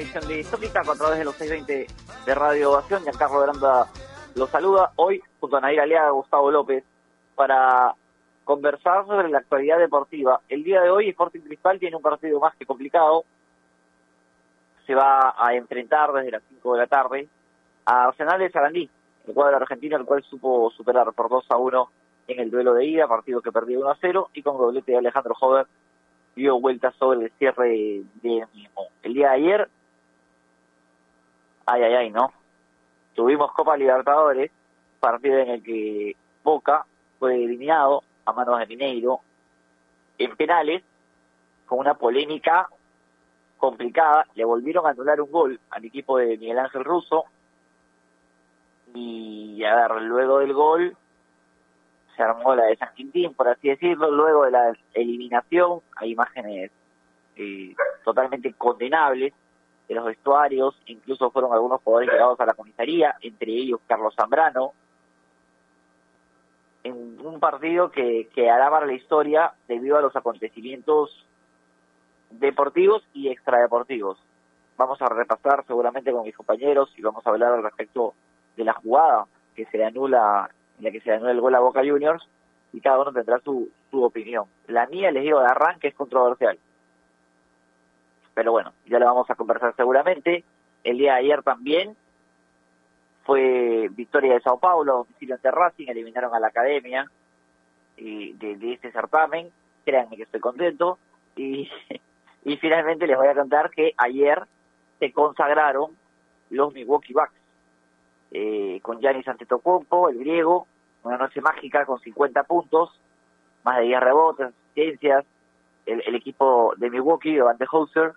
edición de Histórica a través de los 620 de Radio Ovación. Giancarlo Granda los saluda hoy junto a Nair Aliaga, Gustavo López, para conversar sobre la actualidad deportiva. El día de hoy Sporting Cristal tiene un partido más que complicado. Se va a enfrentar desde las 5 de la tarde a Arsenal de Sarandí, el cuadro argentino, el cual supo superar por 2 a 1 en el duelo de ida, partido que perdió 1 a 0, y con doblete de Alejandro Jover dio vuelta sobre el cierre de mismo. El día de ayer, ay, ay, ay, ¿no? Tuvimos Copa Libertadores, partido en el que Boca fue eliminado a manos de Mineiro en penales, con una polémica complicada. Le volvieron a anular un gol al equipo de Miguel Ángel Russo. Y a ver, luego del gol se armó la de San Quintín, por así decirlo. Luego de la eliminación, hay imágenes eh, totalmente condenables de los vestuarios, incluso fueron algunos jugadores llevados a la comisaría, entre ellos Carlos Zambrano, en un partido que, que hará para la historia debido a los acontecimientos deportivos y extradeportivos. Vamos a repasar seguramente con mis compañeros y vamos a hablar al respecto de la jugada que se anula, en la que se anula el gol a Boca Juniors y cada uno tendrá su, su opinión. La mía, les digo, de arranque es controversial pero bueno, ya lo vamos a conversar seguramente. El día de ayer también fue victoria de Sao Paulo, domicilio ante Racing, eliminaron a la academia de, este certamen, créanme que estoy contento, y, y finalmente les voy a contar que ayer se consagraron los Milwaukee Bucks, eh, con Giannis Antetokounmpo, el griego, una noche mágica con 50 puntos, más de 10 rebotes, asistencias, el, equipo de Milwaukee, de Van de Hauser,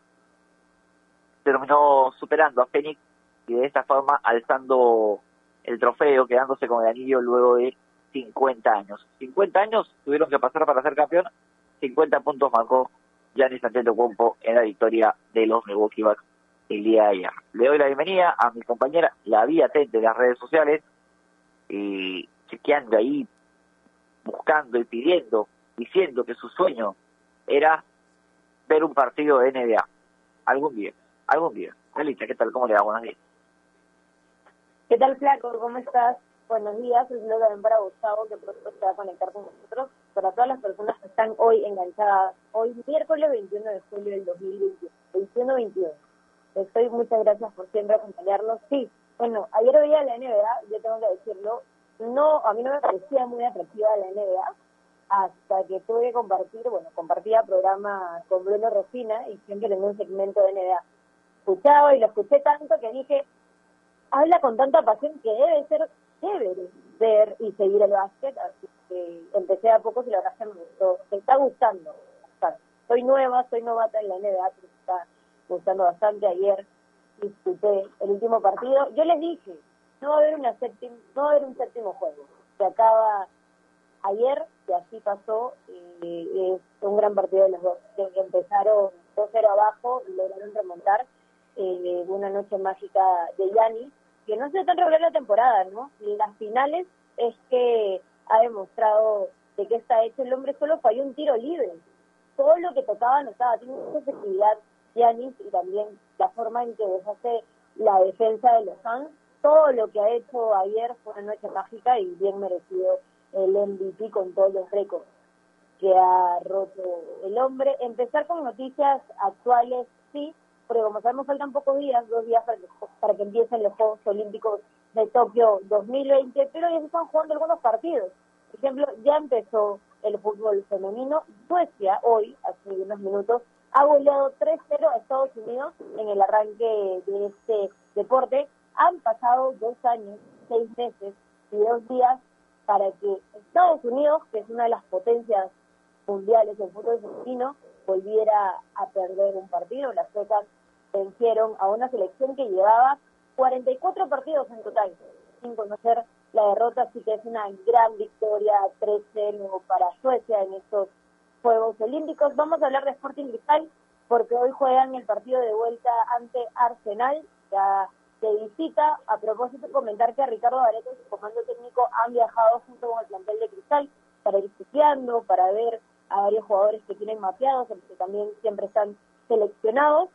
terminó superando a Phoenix y de esta forma alzando el trofeo, quedándose con el anillo luego de 50 años. 50 años tuvieron que pasar para ser campeón, 50 puntos marcó Giannis Antetokounmpo en la victoria de los Milwaukee Bucks el día de ayer. Le doy la bienvenida a mi compañera, la vía atente de las redes sociales, y chequeando ahí, buscando y pidiendo, diciendo que su sueño era ver un partido de NBA algún día algún día. Melissa, ¿qué tal? ¿Cómo le va? Buenos días. ¿Qué tal, Flaco? ¿Cómo estás? Buenos días. Un saludo también para Gustavo, que pronto se va a conectar con nosotros. Para todas las personas que están hoy enganchadas, hoy miércoles 21 de julio del 2021, 21-21. Estoy, muchas gracias por siempre acompañarnos. Sí, bueno, ayer veía la NBA, yo tengo que decirlo, no, a mí no me parecía muy atractiva la NBA, hasta que tuve que compartir, bueno, compartía programa con Bruno Rosina y siempre tenía un segmento de NBA escuchaba y lo escuché tanto que dije, habla con tanta pasión que debe ser chévere ver y seguir el básquet, así que empecé a poco y la verdad que me gustó, me está gustando. soy nueva, soy novata en la NBA, me está gustando bastante. Ayer disfruté el último partido. Yo les dije, no va a haber, una séptima, no va a haber un séptimo juego. Se acaba ayer y así pasó. Y es un gran partido de los dos. Que empezaron 2-0 abajo lograron remontar eh, una noche mágica de Yanni, que no se tan regular la temporada, ¿no? Las finales es que ha demostrado de qué está hecho. El hombre solo falló un tiro libre. Todo lo que tocaba no estaba. Tiene mucha efectividad Yanis y también la forma en que deshace la defensa de los fans. Todo lo que ha hecho ayer fue una noche mágica y bien merecido el MVP con todos los récords que ha roto el hombre. Empezar con noticias actuales, sí, porque como sabemos faltan pocos días, dos días para que, para que empiecen los Juegos Olímpicos de Tokio 2020, pero ya se están jugando algunos partidos. Por ejemplo, ya empezó el fútbol femenino. Suecia hoy, hace unos minutos, ha goleado 3-0 a Estados Unidos en el arranque de este deporte. Han pasado dos años, seis meses y dos días para que Estados Unidos, que es una de las potencias mundiales del fútbol femenino, volviera a perder un partido. Las suecas vencieron a una selección que llevaba 44 partidos en total, sin conocer la derrota, así que es una gran victoria 3-0 para Suecia en estos Juegos Olímpicos. Vamos a hablar de Sporting Cristal porque hoy juegan el partido de vuelta ante Arsenal, ya de visita. A propósito, comentar que Ricardo Vareto y su comando técnico han viajado junto con el plantel de Cristal para ir estudiando, para ver a varios jugadores que tienen mapeados, que también siempre están seleccionados.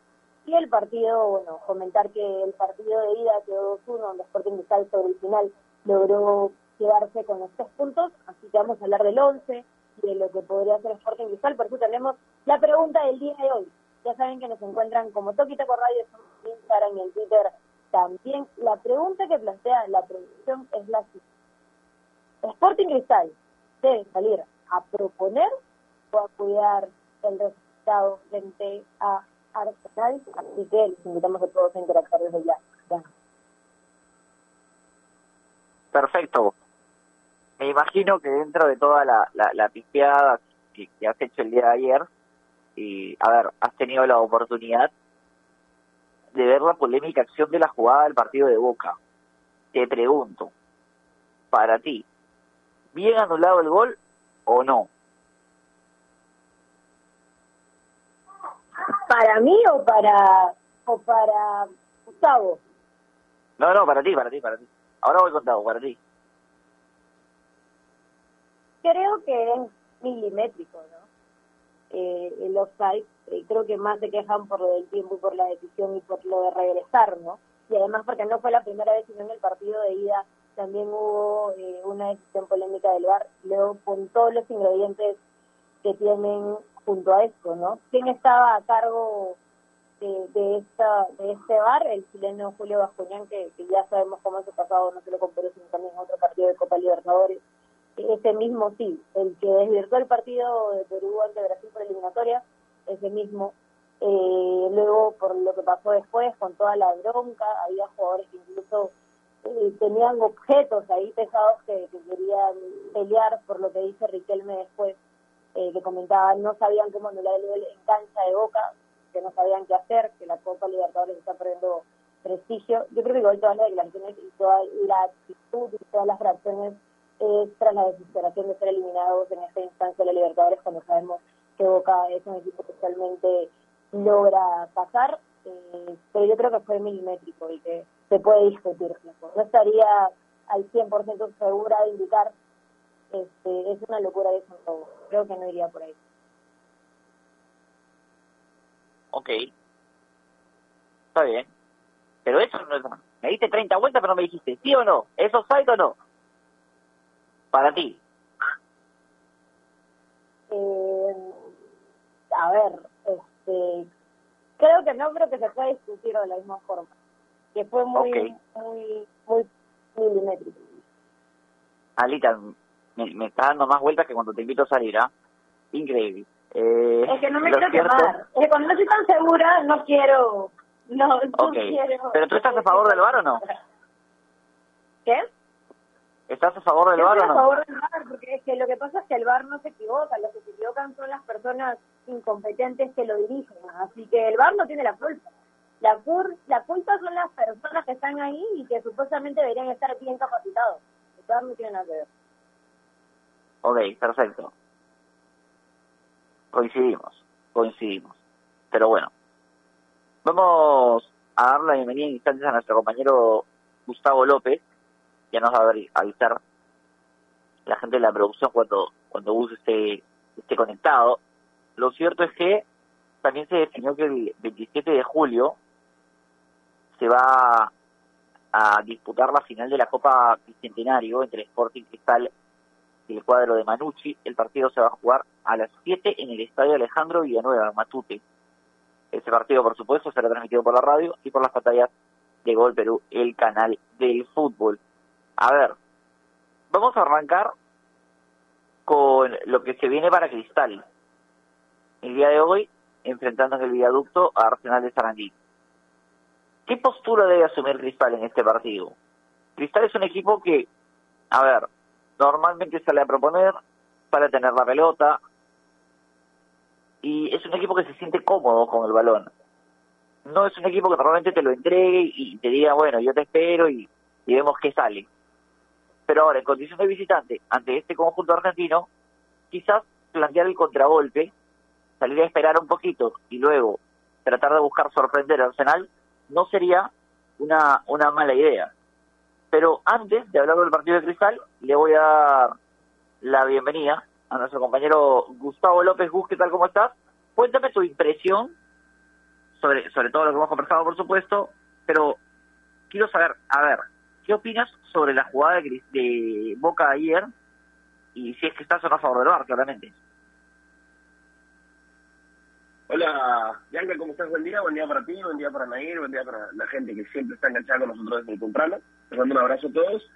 Y el partido, bueno, comentar que el partido de ida quedó 2-1, donde Sporting Cristal sobre el final logró quedarse con los tres puntos, así que vamos a hablar del 11 y de lo que podría hacer Sporting Cristal, por eso tenemos la pregunta del día de hoy. Ya saben que nos encuentran como Toquita Radio en Instagram y en Twitter también. La pregunta que plantea la producción es la siguiente. Sporting Cristal debe salir a proponer o a cuidar el resultado frente a Arsenal, así que les invitamos a todos a interactuar desde ya. Perfecto. Me imagino que dentro de toda la, la, la que, que, has hecho el día de ayer, y a ver, has tenido la oportunidad de ver la polémica acción de la jugada del partido de Boca. Te pregunto, para ti, ¿bien anulado el gol o no? ¿Para mí o para o para Gustavo? No, no, para ti, para ti, para ti. Ahora voy contado, para ti. Creo que es milimétrico, ¿no? Eh, el offside, eh, creo que más se quejan por lo del tiempo y por la decisión y por lo de regresar, ¿no? Y además porque no fue la primera vez, sino en el partido de ida también hubo eh, una decisión polémica del VAR, luego con todos los ingredientes que tienen junto a esto, ¿no? ¿Quién estaba a cargo de, de, esta, de este bar? El chileno Julio Bascuñán, que, ya sabemos cómo se pasado, no solo con Perú, sino también en otro partido de Copa Libertadores. Ese mismo sí, el que desvirtuó el partido de Perú ante Brasil por eliminatoria, ese mismo. Eh, luego, por lo que pasó después, con toda la bronca, había jugadores que incluso eh, tenían objetos ahí pesados que, que querían pelear, por lo que dice Riquelme después eh, que comentaban no sabían cómo anular el gol en cancha de Boca, que no sabían qué hacer, que la Copa Libertadores está perdiendo prestigio. Yo creo que igual todas las declaraciones y toda la actitud y todas las reacciones es tras la desesperación de ser eliminados en esta instancia de la Libertadores cuando sabemos que Boca es un equipo que realmente logra pasar, eh, pero yo creo que fue milimétrico y que se puede discutir. No estaría al 100% segura de indicar este, es una locura de eso Creo que no iría por ahí. Ok. Está bien. Pero eso no es... Me diste 30 vueltas, pero no me dijiste sí o no. ¿Eso es o no? Para ti. Eh, a ver, este, creo que no, creo que se puede discutir de la misma forma. Que fue muy, muy, muy milimétrico. Alita, me, me, está dando más vueltas que cuando te invito a salir, ¿ah? Increíble. Eh, es que no me quiero quemar. Es que cuando no estoy tan segura, no quiero. No, no okay. quiero. ¿Pero tú estás a favor del VAR o no? ¿Qué? ¿Estás a favor del VAR o no? a favor del VAR, porque es que lo que pasa es que el VAR no se equivoca. Los que se equivocan son las personas incompetentes que lo dirigen. Así que el VAR no tiene la culpa. La, cur la culpa son las personas que están ahí y que supuestamente deberían estar bien capacitados. El VAR no tiene nada que ver. Ok, perfecto. Coincidimos, coincidimos. Pero bueno, vamos a dar la bienvenida en instantes a nuestro compañero Gustavo López. Ya nos va a avisar la gente de la producción cuando, cuando Gus esté, esté conectado. Lo cierto es que también se definió que el 27 de julio se va a disputar la final de la Copa Bicentenario entre Sporting Cristal el cuadro de Manucci. El partido se va a jugar a las 7 en el Estadio Alejandro Villanueva, Matute. Ese partido, por supuesto, será transmitido por la radio y por las pantallas de Gol Perú, el canal del fútbol. A ver, vamos a arrancar con lo que se viene para Cristal. El día de hoy, enfrentándose el viaducto a Arsenal de Sarandí. ¿Qué postura debe asumir Cristal en este partido? Cristal es un equipo que, a ver, normalmente sale a proponer para tener la pelota y es un equipo que se siente cómodo con el balón. No es un equipo que normalmente te lo entregue y te diga, bueno, yo te espero y, vemos qué sale. Pero ahora, en condición de visitante, ante este conjunto argentino, quizás plantear el contragolpe, salir a esperar un poquito y luego tratar de buscar sorprender al Arsenal, no sería una, una mala idea. Pero antes de hablar del partido de Cristal, le voy a dar la bienvenida a nuestro compañero Gustavo López Gus, ¿qué tal? ¿Cómo estás? Cuéntame tu impresión sobre, sobre todo lo que hemos conversado, por supuesto, pero quiero saber, a ver, ¿qué opinas sobre la jugada de, de Boca ayer? Y si es que estás o no a favor. Hola, Bianca, ¿cómo estás? Buen día, buen día para ti, buen día para Nair, buen día para la gente que siempre está enganchada con nosotros desde temprano. Les mando un abrazo a todos.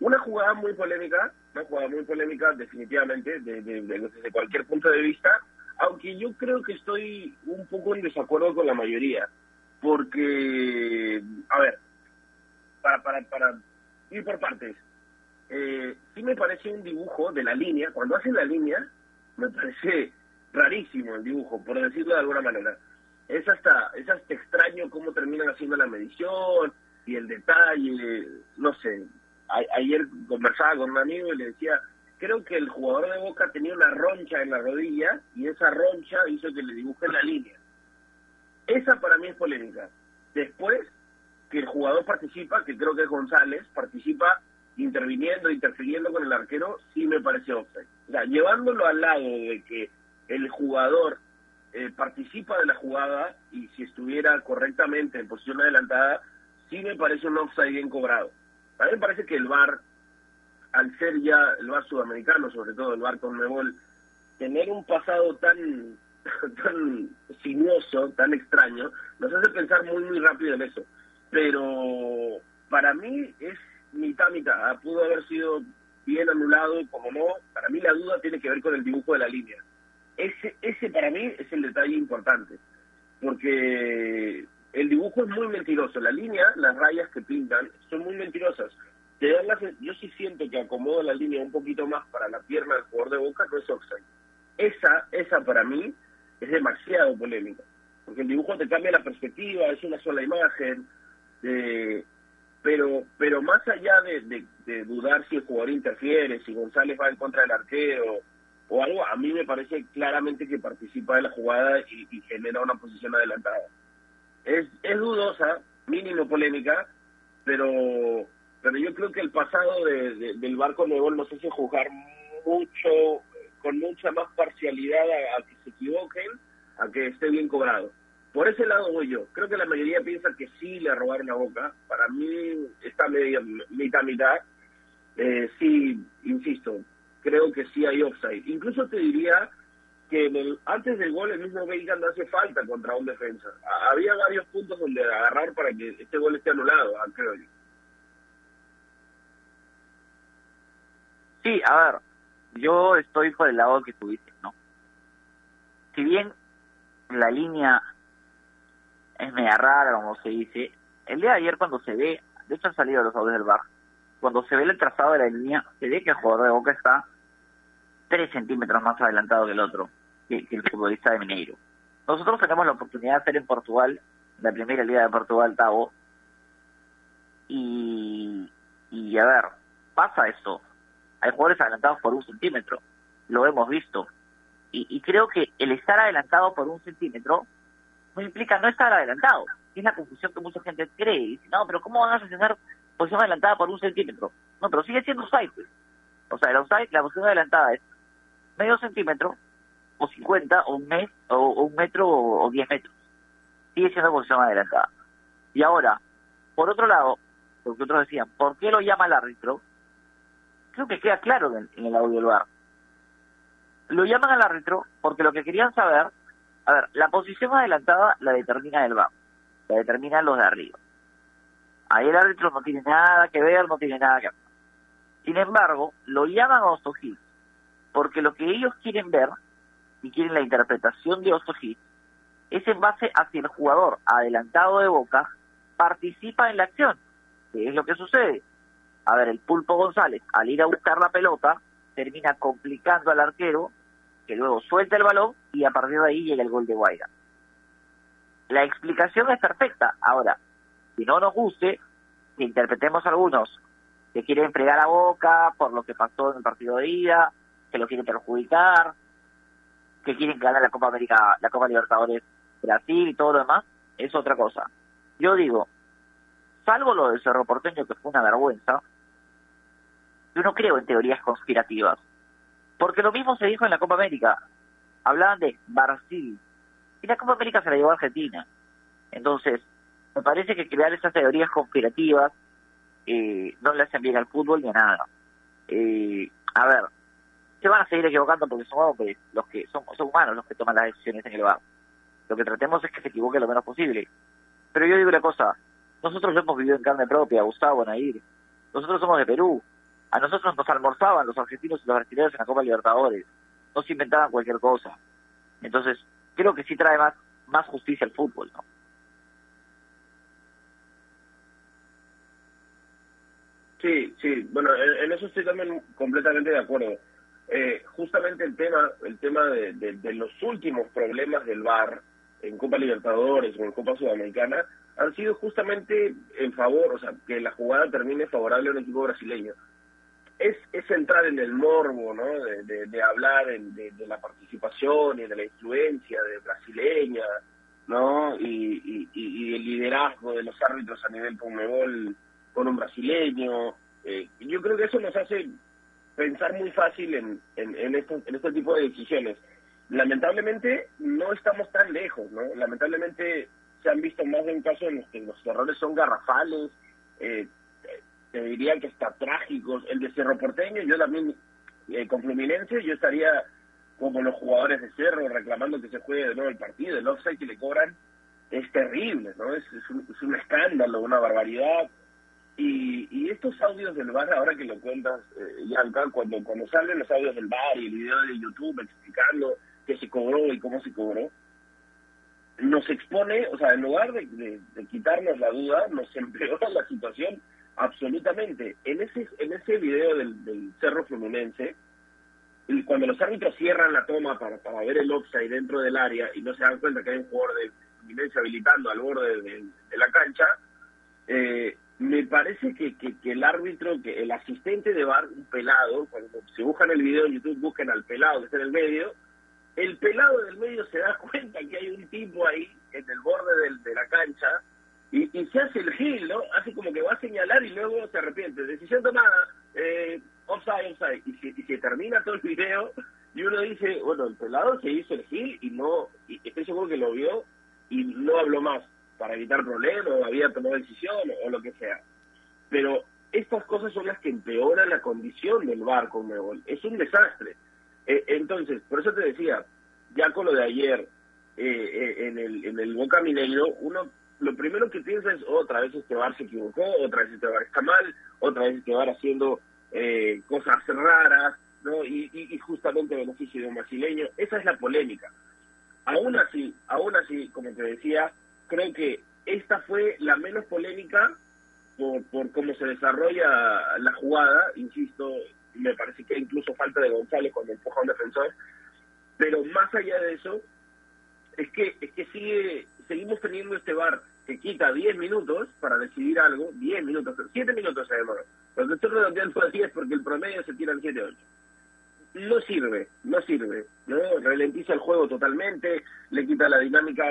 Una jugada muy polémica, una jugada muy polémica definitivamente, desde cualquier punto de vista, aunque yo creo que estoy un poco en desacuerdo con la mayoría, porque, a ver, para, para, para ir por partes, eh, sí me parece un dibujo de la línea, cuando hacen la línea, me parece rarísimo el dibujo, por decirlo de alguna manera. Es hasta, es hasta extraño cómo terminan haciendo la medición y el detalle, no sé. ayer conversaba con un amigo y le decía, creo que el jugador de Boca tenía una roncha en la rodilla y esa roncha hizo que le dibuje la línea. Esa para mí es polémica. Después que el jugador participa, que creo que es González, participa interviniendo, interfiriendo con el arquero, sí me parece offside. O sea, llevándolo al lado de que el jugador eh, participa de la jugada y si estuviera correctamente en posición adelantada, sí me parece un offside bien cobrado. A mí me parece que el VAR, al ser ya el VAR sudamericano, sobre todo el VAR con Mebol, tener un pasado tan, tan sinuoso, tan extraño, nos hace pensar muy, muy rápido en eso. Pero para mí es mitad, mitad. ¿ah? Pudo haber sido bien anulado, como no. Para mí la duda tiene que ver con el dibujo de la línea ese, ese para mí es el detalle importante, porque el dibujo es muy mentiroso, la línea, las rayas que pintan son muy mentirosas. Te dan yo sí siento que acomodo la línea un poquito más para la pierna del jugador de Boca, no es offside. Esa, esa para mí es demasiado polémica, porque el dibujo te cambia la perspectiva, es una sola imagen, pero pero más allá de, de, dudar si el jugador interfiere, si González va en contra del arquero, o algo, a mí me parece claramente que participa de la jugada y, genera una posición adelantada. Es, es dudosa, mínimo polémica, pero pero yo creo que el pasado de, del barco nuevo nos hace jugar mucho, con mucha más parcialidad a, que se equivoquen, a que esté bien cobrado. Por ese lado voy yo. Creo que la mayoría piensa que sí le robaron la boca. Para mí está media, mitad, mitad. Eh, sí, insisto, creo que sí hay offside. Incluso te diría que antes del gol el mismo Veiga no hace falta contra un defensa. había varios puntos donde agarrar para que este gol esté anulado, ah, creo yo. Sí, a ver, yo estoy por el lado que tuviste, ¿no? Si bien la línea es media rara, como se dice, el día de ayer cuando se ve, de hecho han salido los audios del bar, cuando se ve el trazado de la línea, se ve que el jugador de Boca está tres centímetros más adelantado que el otro, que, el futbolista de Mineiro. Nosotros tenemos la oportunidad de hacer en Portugal, la primera liga de Portugal, Tavo, y, y a ver, pasa esto. Hay jugadores adelantados por un centímetro, lo hemos visto. Y, y creo que el estar adelantado por un centímetro no implica no estar adelantado. Es la confusión que mucha gente cree. Y dice, no, pero ¿cómo van a asociar posición adelantada por un centímetro. No, pero sigue siendo offside. Pues. O sea, el offside, la posición adelantada es medio centímetro, o 50, o un, mes, o, un metro, o, 10 metros. Sigue siendo posición adelantada. Y ahora, por otro lado, lo que otros decían, ¿por qué lo llama el árbitro? Creo que queda claro en, en el audio del bar. Lo llaman al árbitro porque lo que querían saber, a ver, la posición adelantada la determina el bar, la determinan los de arriba. Ahí el árbitro no tiene nada que ver, no tiene nada que ver. Sin embargo, lo llaman a Ostojic porque lo que ellos quieren ver y quieren la interpretación de Ostojic es en base a si el jugador adelantado de Boca participa en la acción. ¿Qué es lo que sucede? A ver, el Pulpo González, al ir a buscar la pelota, termina complicando al arquero, que luego suelta el balón y a partir de ahí llega el gol de Guaira. La explicación es perfecta. Ahora, si no nos guste, que interpretemos algunos que quieren fregar a boca por lo que pasó en el partido de ida, que lo quieren perjudicar, que quieren ganar la Copa América, la Copa Libertadores Brasil y todo lo demás, es otra cosa. Yo digo, salvo lo del Cerro Porteño, que fue una vergüenza, yo no creo en teorías conspirativas. Porque lo mismo se dijo en la Copa América. Hablaban de Brasil. Y la Copa América se la llevó a Argentina. Entonces, me parece que crear esas teorías conspirativas eh, no le hacen bien al fútbol ni a nada. Eh, a ver, se van a seguir equivocando porque son hombres, los que son, son humanos los que toman las decisiones en el bar. Lo que tratemos es que se equivoque lo menos posible. Pero yo digo una cosa, nosotros lo hemos vivido en carne propia, Gustavo, Nair. Nosotros somos de Perú. A nosotros nos almorzaban los argentinos y los brasileños en la Copa Libertadores. No se inventaban cualquier cosa. Entonces, creo que sí trae más, más justicia al fútbol, ¿no? Sí, sí, bueno, en, eso estoy también completamente de acuerdo. Eh, justamente el tema, el tema de, de, los últimos problemas del VAR en Copa Libertadores o en Copa Sudamericana han sido justamente en favor, o sea, que la jugada termine favorable a un equipo brasileño. Es, es entrar en el morbo, ¿no? De, hablar de, la participación y de la influencia de brasileña, ¿no? Y, y, el liderazgo de los árbitros a nivel Conmebol con un brasileño. Eh, yo creo que eso nos hace pensar muy fácil en, en, en, en este tipo de decisiones. Lamentablemente no estamos tan lejos, ¿no? Lamentablemente se han visto más de un caso en los que los errores son garrafales, eh, te diría que está trágicos. El de Cerro Porteño, yo también, eh, con Fluminense, yo estaría como los jugadores de Cerro reclamando que se juegue de nuevo el partido. El offside que le cobran es terrible, ¿no? Es, es, un, es un escándalo, una barbaridad. Y, y estos audios del bar, ahora que lo cuentas, eh, Yanka, cuando, cuando salen los audios del bar y el video de YouTube explicando qué se cobró y cómo se cobró, nos expone, o sea, en lugar de, de, quitarnos la duda, nos empeora la situación absolutamente. En ese, en ese video del, del Cerro Fluminense, cuando los árbitros cierran la toma para, para ver el offside dentro del área y no se dan cuenta que hay un jugador de Fluminense habilitando al borde de, de la cancha, eh, me parece que, que, el árbitro, que el asistente de bar, un pelado, cuando se buscan el video en YouTube, busquen al pelado que está en el medio, el pelado del medio se da cuenta que hay un tipo ahí en el borde del, de la cancha y, y, se hace el gil, ¿no? Hace como que va a señalar y luego se arrepiente. Decisión tomada, eh, offside, offside. Y se, y se termina todo el video y uno dice, bueno, el pelado se hizo el gil y no, y estoy seguro que lo vio y no habló más para evitar problemas, o había tomado decisión o, lo que sea. Pero estas cosas son las que empeoran la condición del barco, Es un desastre. Eh, entonces, por eso te decía, ya con lo de ayer eh, eh, en, el, en el Boca Mineiro, uno lo primero que piensa es otra vez este bar se equivocó, otra vez este bar está mal, otra vez este bar haciendo cosas raras, ¿no? Y, y, y justamente beneficio de un brasileño. Esa es la polémica. Aún así, aún así, como te decía, creo que esta fue la menos polémica por, por cómo se desarrolla la jugada, insisto, me parece que incluso falta de González cuando empuja a un defensor, pero más allá de eso, es que es que sigue teniendo este bar que quita 10 minutos para decidir algo, 10 minutos, 7 minutos se demora. Cuando estoy redondeando a 10 porque el promedio se tira en 7 8. No sirve, no sirve, ¿no? Ralentiza el juego totalmente, le quita la dinámica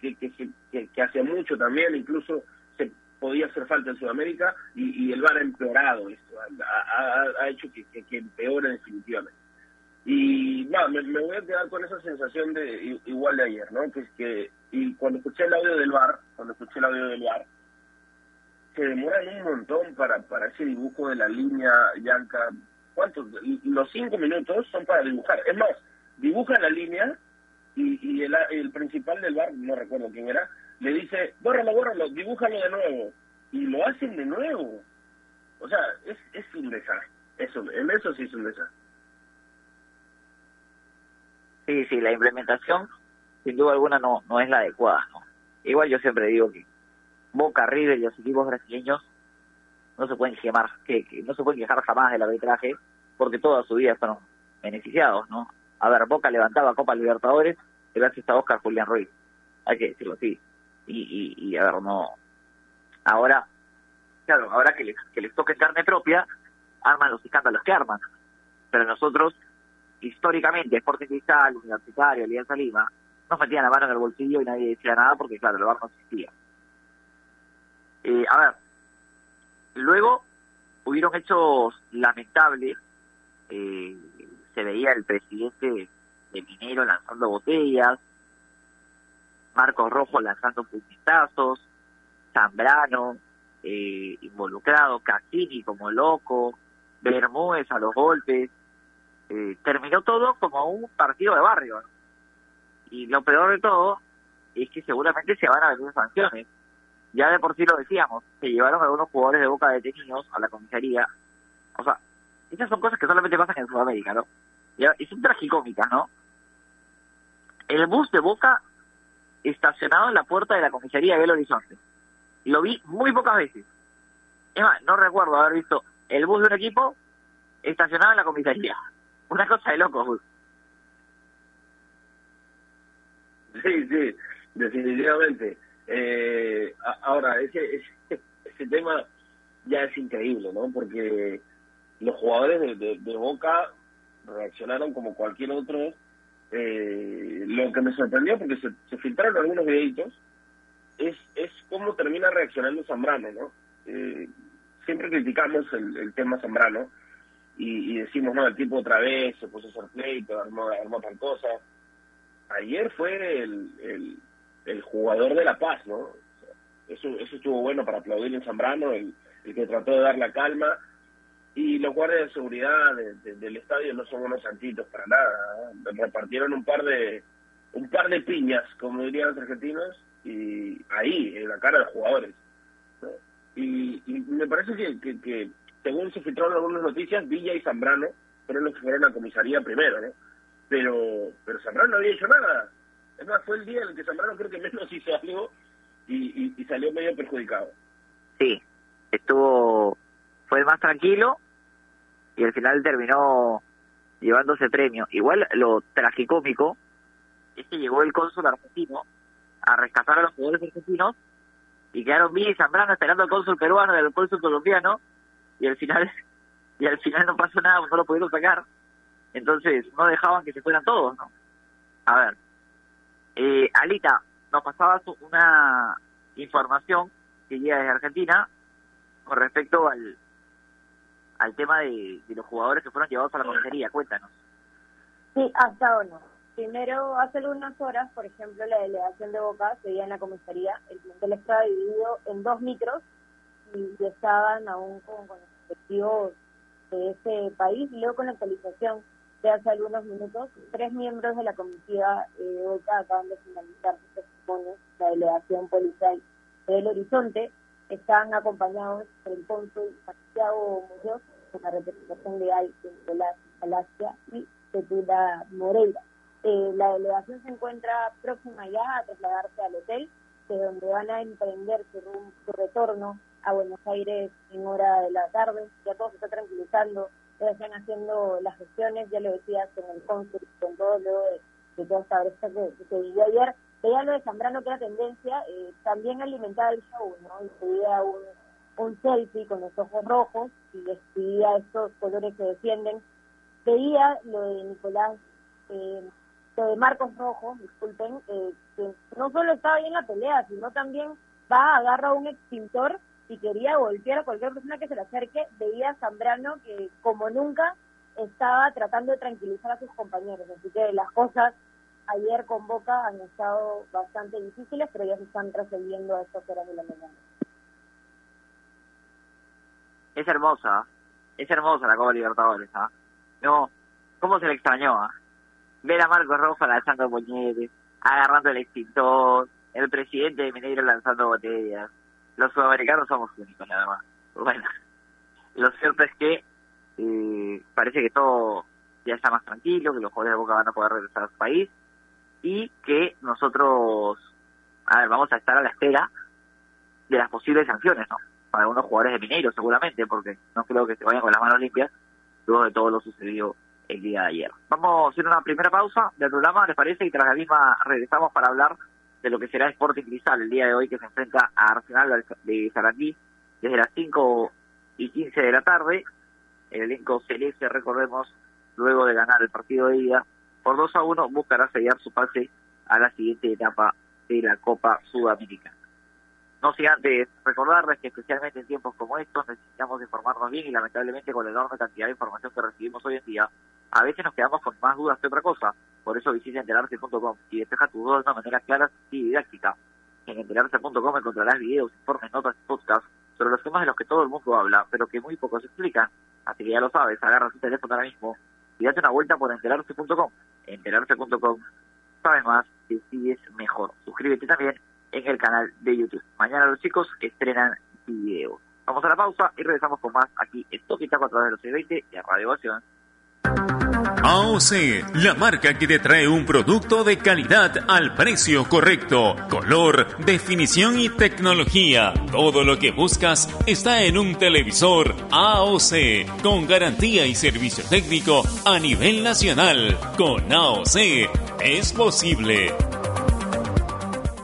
que, que, que, hace mucho también, incluso se podía hacer falta en Sudamérica, y, el VAR ha empeorado esto, ha, hecho que, que, empeore definitivamente. Y no, me, voy a quedar con esa sensación de igual de ayer, ¿no? Que es que, y cuando escuché el audio del VAR, cuando escuché el audio del VAR, se demoran un montón para, para ese dibujo de la línea, Yanka. ¿Cuántos? Los cinco minutos son para dibujar. Es más, dibuja la línea y, y el, el principal del bar, no recuerdo quién era, le dice, bórralo, bórralo, dibújalo de nuevo. Y lo hacen de nuevo. O sea, es, es un desastre. Eso, en eso sí es un desastre. Sí, sí, la implementación, sin duda alguna, no, no es la adecuada. ¿no? Igual yo siempre digo que Boca, River y los equipos brasileños no se pueden quemar, que, que no se pueden quejar jamás del arbitraje, porque toda su vida fueron beneficiados, ¿no? A ver, Boca levantaba Copa Libertadores gracias a Oscar Julián Ruiz. Hay que decirlo así. Y, y, y a ver, no. Ahora, claro, ahora que les, que les toque carne propia, arman los escándalos que arman. Pero nosotros, históricamente, Sporting Cristal, Universitario, Alianza Lima, nos metían la mano en el bolsillo y nadie decía nada porque, claro, el bar no existía. Eh, a ver, luego hubieron hechos lamentables. Eh, se veía el presidente de Minero lanzando botellas. Marcos Rojo lanzando puñetazos, Zambrano eh, involucrado, Cassini como loco, Bermúdez a los golpes. Eh, terminó todo como un partido de barrio. Y lo peor de todo es que seguramente se van a venir sanciones. Ya de por sí lo decíamos, se llevaron a algunos jugadores de Boca detenidos a la comisaría. O sea, esas son cosas que solamente pasan en Sudamérica, ¿no? Y son tragicómicas, ¿no? El bus de Boca estacionado en la puerta de la comisaría de Belo Horizonte. Lo vi muy pocas veces. Es más, no recuerdo haber visto el bus de un equipo estacionado en la comisaría. Una cosa de locos. Sí, sí, definitivamente. Eh, ahora, ese, ese, tema ya es increíble, ¿no? Porque los jugadores de, de, Boca reaccionaron como cualquier otro. Eh, lo que me sorprendió, porque se, se filtraron algunos videitos, es, es cómo termina reaccionando Zambrano, ¿no? Eh, siempre criticamos el, el tema Zambrano y, decimos, no, el tipo otra vez se puso a hacer pleito, armó, armó tal cosa. Ayer fue el, el, jugador de la paz, ¿no? Eso, eso estuvo bueno para aplaudir en Zambrano, el, el que trató de dar la calma. Y los guardias de seguridad del estadio no son unos santitos para nada. ¿eh? Repartieron un par de un par de piñas, como dirían los argentinos, y ahí, en la cara de los jugadores. Y, me parece que, según se filtraron algunas noticias, Villa y Zambrano fueron los que fueron a comisaría primero, ¿no? Pero, pero Zambrano no había hecho nada. Es más, fue el día en el que Zambrano creo que menos hizo algo y, y, salió medio perjudicado. Sí, estuvo, fue el más tranquilo y al final terminó llevándose premio. Igual lo tragicómico es que llegó el cónsul argentino a rescatar a los jugadores argentinos y quedaron Villa y Zambrano esperando al cónsul peruano y al cónsul colombiano y al final y al final no pasó nada, no lo pudieron sacar. Entonces no dejaban que se fueran todos, ¿no? A ver, eh, Alita, nos pasabas una información que llega desde Argentina con respecto al al tema de, de los jugadores que fueron llevados a la comisaría. Cuéntanos. Sí, hasta ahora Primero, hace algunas horas, por ejemplo, la delegación de Boca seguía en la comisaría. El plantel estaba dividido en dos micros y estaban aún con, los objetivos de ese país. Y luego, con la actualización de hace algunos minutos, tres miembros de la comitiva eh, acaban de finalizar la delegación policial del Horizonte. Están acompañados por el cónsul Santiago Muñoz, con la representación legal de Nicolás Alasia y Petula Moreira. Eh, la delegación se encuentra próxima ya a trasladarse al hotel, de donde van a emprender su, su retorno a Buenos Aires en hora de la tarde. Ya todo se está tranquilizando, ya están haciendo las gestiones, ya lo decías, con el cónsul, con todo luego de, de toda esta brecha que, se vivió ayer. Veía lo de Zambrano que era tendencia, eh, también alimentaba el show, ¿no? Y un, un selfie con los ojos rojos y escribía estos colores que defienden. Veía lo de Nicolás eh, de Marcos Rojo, disculpen, eh, que no solo estaba ahí en la pelea, sino también va, agarra un extintor y quería golpear a cualquier persona que se le acerque, veía a Zambrano que como nunca estaba tratando de tranquilizar a sus compañeros. Así que las cosas ayer con Boca han estado bastante difíciles, pero ya se están resolviendo a estas horas de la mañana. Es hermosa, es hermosa la Copa Libertadores, ¿ah? No, ¿cómo se le extrañó? ¿ah? ver a Marcos Rojo lanzando puñetes, agarrando el extintor, el presidente de Mineiro lanzando botellas. Los sudamericanos somos únicos, nada más. Bueno, lo cierto es que eh, parece que todo ya está más tranquilo, que los jugadores de Boca van a poder regresar a su país y que nosotros, a ver, vamos a estar a la espera de las posibles sanciones, ¿no? Para algunos jugadores de Mineiro seguramente, porque no creo que se vayan con las manos limpias luego de todo lo sucedido el día de ayer. Vamos a hacer una primera pausa del programa, ¿les parece? Y tras la misma regresamos para hablar de lo que será Sporting Cristal el día de hoy que se enfrenta a Arsenal de Sarandí desde las 5 y 15 de la tarde. El elenco celeste, recordemos, luego de ganar el partido de ida por 2 a 1, buscará sellar su pase a la siguiente etapa de la Copa Sudamericana. No sin antes recordarles que especialmente en tiempos como estos necesitamos informarnos bien y lamentablemente con la enorme cantidad de información que recibimos hoy en día, a veces nos quedamos con más dudas que otra cosa. Por eso visita enterarse.com y despeja tus dudas de una manera clara y didáctica. En enterarse.com encontrarás videos, informes, notas y podcasts sobre los temas de los que todo el mundo habla, pero que muy pocos explican. Así que ya lo sabes, agarra tu teléfono ahora mismo y date una vuelta por enterarse.com. Enterarse.com, sabes más, decides mejor. Suscríbete también en el canal de YouTube. Mañana los chicos estrenan video. Vamos a la pausa y regresamos con más aquí en Toquitaco a través de los 620 y a Radio Ovación. AOC, la marca que te trae un producto de calidad al precio correcto, color, definición y tecnología. Todo lo que buscas está en un televisor AOC, con garantía y servicio técnico a nivel nacional. Con AOC es posible.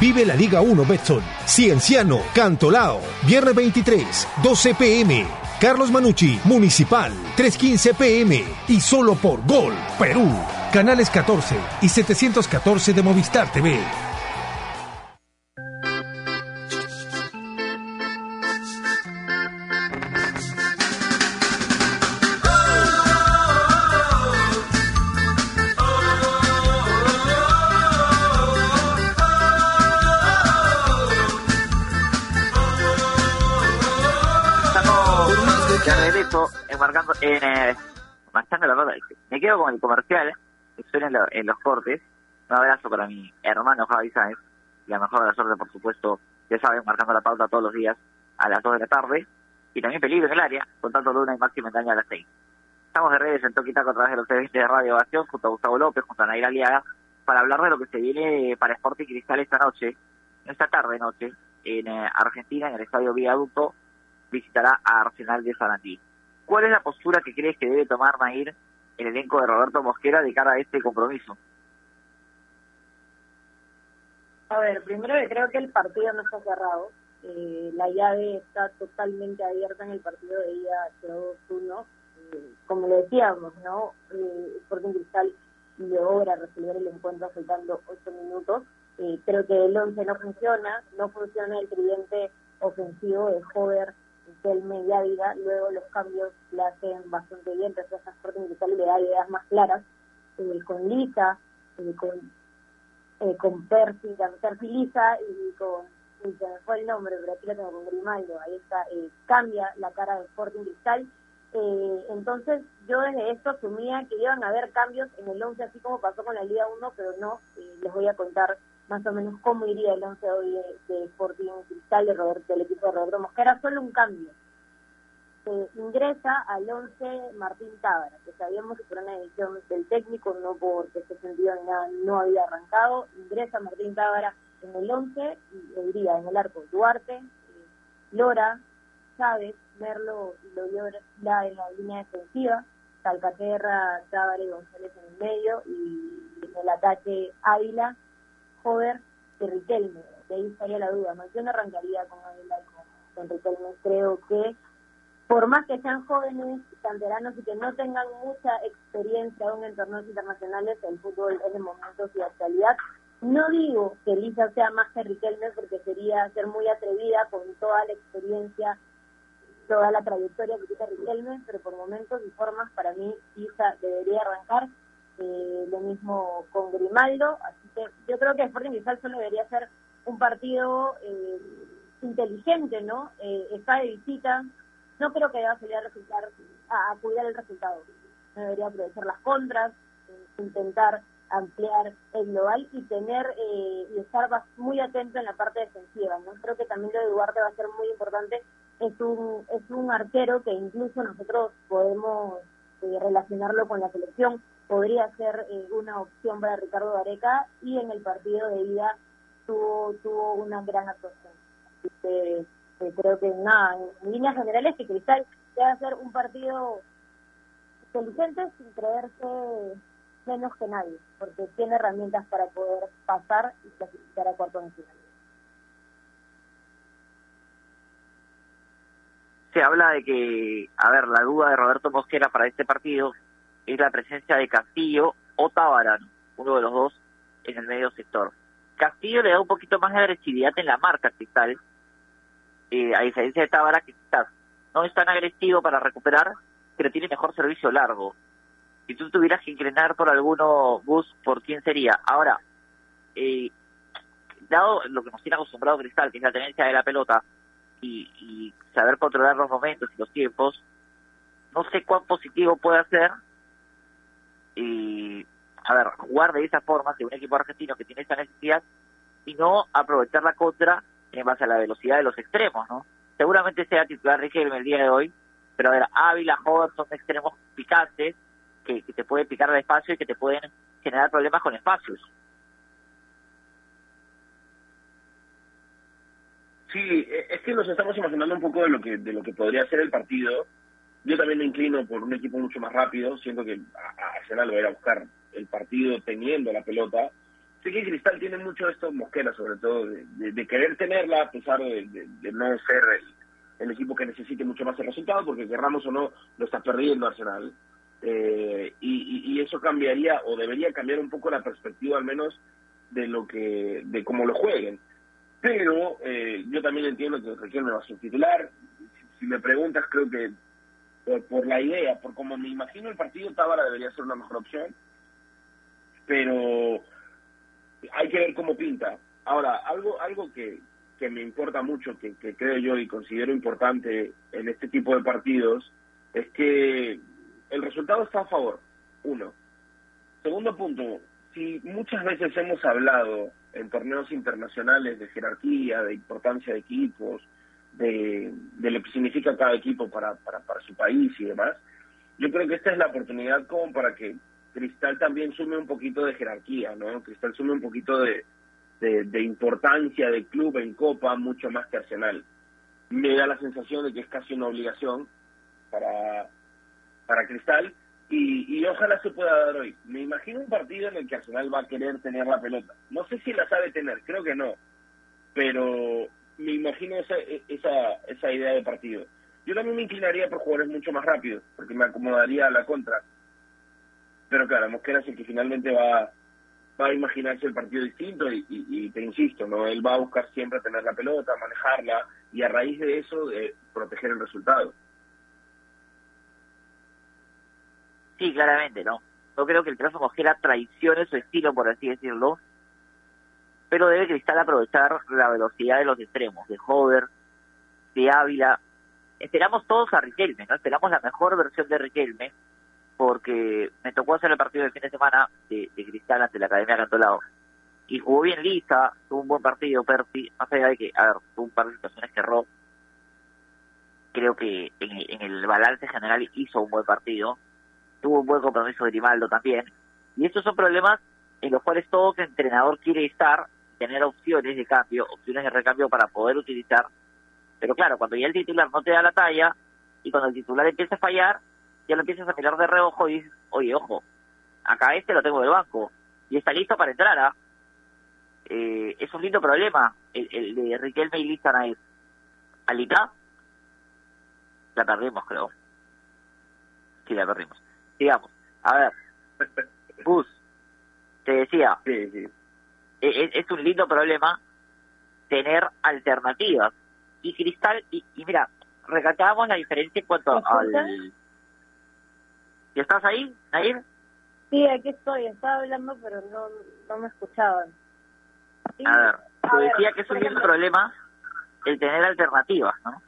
Vive la Liga 1 Betson. Cienciano, Cantolao. Viernes 23, 12 pm. Carlos Manucci, Municipal, 3.15 pm. Y solo por Gol, Perú. Canales 14 y 714 de Movistar TV. Con el comercial que suena en, lo- en los cortes. Un abrazo para mi hermano Javi Sáenz. La mejor de la suerte, por supuesto, ya saben, marcando la pauta todos los días a las 2 de la tarde. Y también peligro en el área, contando Luna y Máximo Engaña a las 6. Estamos de redes en Toquitaco a través de los TVs de Radio Ovación, junto a Gustavo López, junto a Naira Aliaga, para hablar de lo que se viene para Sporting Cristal esta noche, esta tarde noche, en eh, Argentina, en el Estadio Viaducto, visitará a Arsenal de Sarandí. ¿Cuál es la postura que crees que debe tomar Nair el elenco de Roberto Mosquera de cara a este compromiso? A ver, primero que creo que el partido no está cerrado. Eh, la llave está totalmente abierta en el partido de ida 2-1. Eh, como le decíamos, ¿no? Eh, Sporting Cristal logra resolver el encuentro faltando 8 minutos. Eh, creo que el 11 no funciona, no funciona el tridente ofensivo de Hover, Telme y Ávila. Luego los cambios le hacen bastante bien, refleja Sporting Cristal y le da ideas más claras. Con Lisa, con eh, con Percy, y con, se me fue el nombre, pero aquí lo tengo con Grimaldo, ahí está, eh, cambia la cara de Sporting Cristal. Eh, entonces yo desde esto asumía que iban a haber cambios en el 11, así como pasó con la Liga 1, pero no, eh, les voy a contar más o menos cómo iría el 11 hoy de, de Sporting Cristal de Roberto, del equipo de Roberto Mosquera, solo un cambio. Eh, ingresa al 11 Martín Tábara, que sabíamos que por una decisión del técnico, no porque este sentido nada, no había arrancado, ingresa Martín Tábara en el 11 y le diría en el arco Duarte, eh, Lora, Chávez, Merlo y Loyola en la línea defensiva, Calcaterra, Tábara y González en el medio y en el ataque Ávila, Jover y Riquelme. De ahí estaría la duda, ¿no? Yo no arrancaría con Ávila y con, con Riquelme, creo que por más que sean jóvenes, canteranos y que no tengan mucha experiencia aún en torneos internacionales, el fútbol es de momentos y de actualidad. No digo que Lisa sea más que Riquelme porque sería ser muy atrevida con toda la experiencia, toda la trayectoria que tiene Riquelme, pero por momentos y formas para mí Lisa debería arrancar. Eh, lo mismo con Grimaldo, así que yo creo que Sporting Cristal solo debería ser un partido eh, inteligente, ¿no? Eh, está de visita, no creo que deba salir a, resultar, a, a cuidar el resultado. No debería aprovechar las contras, eh, intentar ampliar el global y tener eh, y estar muy atento en la parte defensiva. ¿no? Creo que también lo de Duarte va a ser muy importante. Es un, es un arquero que incluso nosotros podemos eh, relacionarlo con la selección. Podría ser eh, una opción para Ricardo Gareca y en el partido de vida tuvo, tuvo una gran actuación. creo que nada, en líneas generales que Cristal debe hacer un partido inteligente sin creerse menos que nadie, porque tiene herramientas para poder pasar y clasificar a cuartos de final. Se habla de que, a ver, la duda de Roberto Mosquera para este partido es la presencia de Castillo o Tabarán, uno de los dos en el medio sector. Castillo le da un poquito más de agresividad en la marca Cristal, eh, a diferencia de Tabarán que quizás no es tan agresivo para recuperar, pero tiene mejor servicio largo si tú tuvieras que inclinar por alguno, bus, ¿por quién sería? Ahora, eh, dado lo que nos tiene acostumbrado Cristal, que es la tenencia de la pelota, y, saber controlar los momentos y los tiempos, no sé cuán positivo puede ser y, a ver, jugar de esa forma de un equipo argentino que tiene esa necesidad y no aprovechar la contra en base a la velocidad de los extremos, ¿no? Seguramente sea titular Riquelme el día de hoy, pero a ver, Ávila, Jover son extremos picantes que, te pueden picar el espacio y que te pueden generar problemas con espacios. Sí, e, es que nos estamos imaginando un poco de lo que de lo que podría ser el partido. Yo también me inclino por un equipo mucho más rápido, siento que Arsenal va a a buscar el partido teniendo la pelota. Sé que Cristal tiene mucho de esto, Mosquera sobre todo, de, querer tenerla a pesar de, no ser el, equipo que necesite mucho más el resultado, porque querramos o no, lo está perdiendo Arsenal. Eh, y, eso cambiaría o debería cambiar un poco la perspectiva al menos de lo que de cómo lo jueguen pero eh, yo también entiendo que Riquelme va a ser titular si, me preguntas creo que por, la idea por como me imagino el partido Tábara debería ser una mejor opción. Pero hay que ver cómo pinta. Ahora algo algo que que me importa mucho que creo yo y considero importante en este tipo de partidos es que el resultado está a favor, uno. Segundo punto, si muchas veces hemos hablado en torneos internacionales de jerarquía, de importancia de equipos, de, lo que significa cada equipo para, para, su país y demás, yo creo que esta es la oportunidad como para que Cristal también sume un poquito de jerarquía, ¿no? Cristal sume un poquito de, de, de importancia de club en Copa, mucho más que Arsenal. Me da la sensación de que es casi una obligación para, para Cristal y, ojalá se pueda dar hoy. Me imagino un partido en el que Arsenal va a querer tener la pelota. No sé si la sabe tener, creo que no, pero me imagino esa, esa, esa idea de partido. Yo también me inclinaría por jugadores mucho más rápidos, porque me acomodaría a la contra. Pero claro, Mosquera es el que finalmente va, va a imaginarse el partido distinto y, y, te insisto, no él va a buscar siempre tener la pelota, manejarla y a raíz de eso de proteger el resultado. Sí, claramente, ¿no? No creo que el trazo Mosquera traicione su estilo, por así decirlo, pero debe Cristal aprovechar la velocidad de los extremos, de Hover, de Ávila. Esperamos todos a Riquelme, ¿no? Esperamos la mejor versión de Riquelme, porque me tocó hacer el partido del fin de semana de, Cristal ante la Academia Cantolao. Y jugó bien lisa, tuvo un buen partido, Percy, más allá de que, a ver, tuvo un par de situaciones que erró. Creo que en el balance general hizo un buen partido tuvo un buen compromiso de Grimaldo también. Y estos son problemas en los cuales todo entrenador quiere estar, tener opciones de cambio, opciones de recambio para poder utilizar. Pero claro, cuando ya el titular no te da la talla y cuando el titular empieza a fallar, ya lo empiezas a mirar de reojo y dices, oye, ojo, acá este lo tengo del banco y está listo para entrar. ¿ah? Eh, es un lindo problema el, el de Riquelme y Listanair. Alita, la perdimos, creo. Sí, la perdimos digamos. A ver, Bus, te decía, e, e, Es, un lindo problema tener alternativas. Y Cristal, y, mira, recalcábamos la diferencia en cuanto al... ¿Y estás ahí, Nair? Sí, aquí estoy, estaba hablando, pero no, no me escuchaban. a ver, te decía que es un lindo problema el tener alternativas, ¿no?